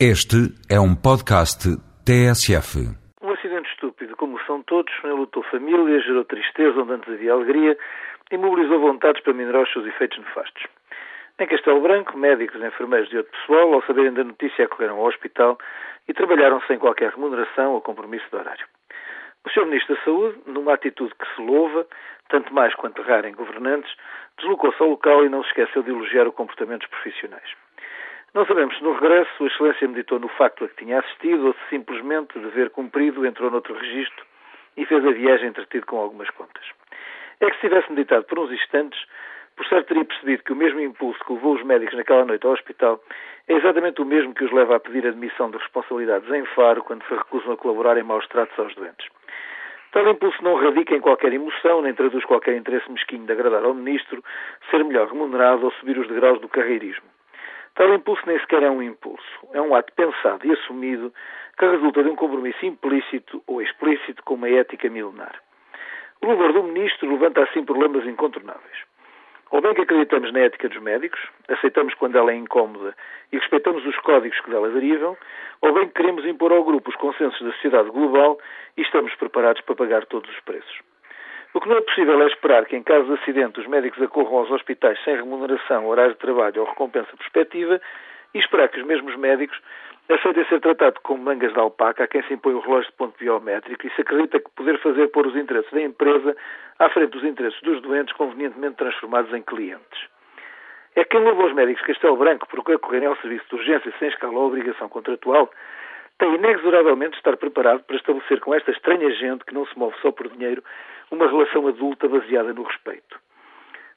Este é um podcast TSF. Um acidente estúpido, como são todos, enlutou famílias, gerou tristeza onde antes havia alegria e mobilizou vontades para minorar os seus efeitos nefastos. Em Castelo Branco, médicos, enfermeiros e outro pessoal, ao saberem da notícia, acorreram ao hospital e trabalharam sem qualquer remuneração ou compromisso de horário. O Sr. Ministro da Saúde, numa atitude que se louva, tanto mais quanto rara em governantes, deslocou-se ao local e não se esqueceu de elogiar o comportamento dos profissionais. Não sabemos se no regresso Sua Excelência meditou no facto a que tinha assistido ou se simplesmente, dever cumprido, entrou noutro registro e fez a viagem entretido com algumas contas. É que se tivesse meditado por uns instantes, por certo teria percebido que o mesmo impulso que levou os médicos naquela noite ao hospital é exatamente o mesmo que os leva a pedir admissão de responsabilidades em Faro quando se recusam a colaborar em maus tratos aos doentes. Tal impulso não radica em qualquer emoção, nem traduz qualquer interesse mesquinho de agradar ao ministro, ser melhor remunerado ou subir os degraus do carreirismo. Tal impulso nem sequer é um impulso. É um ato pensado e assumido que resulta de um compromisso implícito ou explícito com uma ética milenar. O louvor do ministro levanta assim problemas incontornáveis. Ou bem que acreditamos na ética dos médicos, aceitamos quando ela é incómoda e respeitamos os códigos que dela derivam, ou bem que queremos impor ao grupo os consensos da sociedade global e estamos preparados para pagar todos os preços. O que não é possível é esperar que, em caso de acidente, os médicos acorram aos hospitais sem remuneração, horário de trabalho ou recompensa prospectiva e esperar que os mesmos médicos aceitem ser tratados como mangas de alpaca a quem se impõe o relógio de ponto biométrico e se acredita que poder fazer pôr os interesses da empresa à frente dos interesses dos doentes convenientemente transformados em clientes. É quem levou os médicos Castelo Branco por acorrerem ao serviço de urgência sem escala ou obrigação contratual tem inexoravelmente de estar preparado para estabelecer com esta estranha gente que não se move só por dinheiro uma relação adulta baseada no respeito.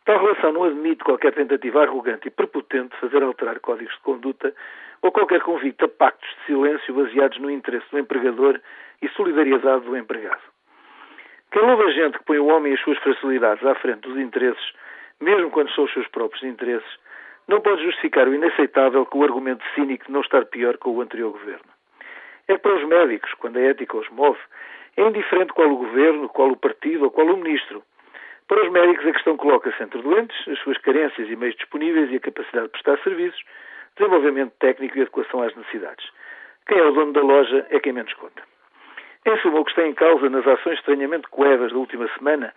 Tal relação não admite qualquer tentativa arrogante e prepotente de fazer alterar códigos de conduta ou qualquer convite a pactos de silêncio baseados no interesse do empregador e solidariedade do empregado. Quem louva gente que põe o homem e as suas facilidades à frente dos interesses, mesmo quando são os seus próprios interesses, não pode justificar o inaceitável com o argumento cínico de não estar pior que o anterior governo. É para os médicos, quando a ética os move, é indiferente qual o governo, qual o partido ou qual o ministro. Para os médicos, a questão coloca-se entre doentes, as suas carências e meios disponíveis e a capacidade de prestar serviços, desenvolvimento técnico e adequação às necessidades. Quem é o dono da loja é quem menos conta. Em suma, o que está em causa nas ações estranhamente coevas da última semana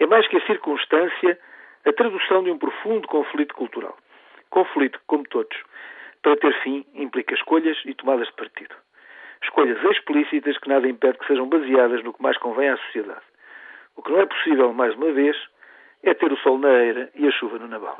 é mais que a circunstância, a tradução de um profundo conflito cultural. Conflito que, como todos, para ter fim, implica escolhas e tomadas de partido escolhas explícitas que nada impede que sejam baseadas no que mais convém à sociedade. O que não é possível, mais uma vez, é ter o sol na eira e a chuva no naval.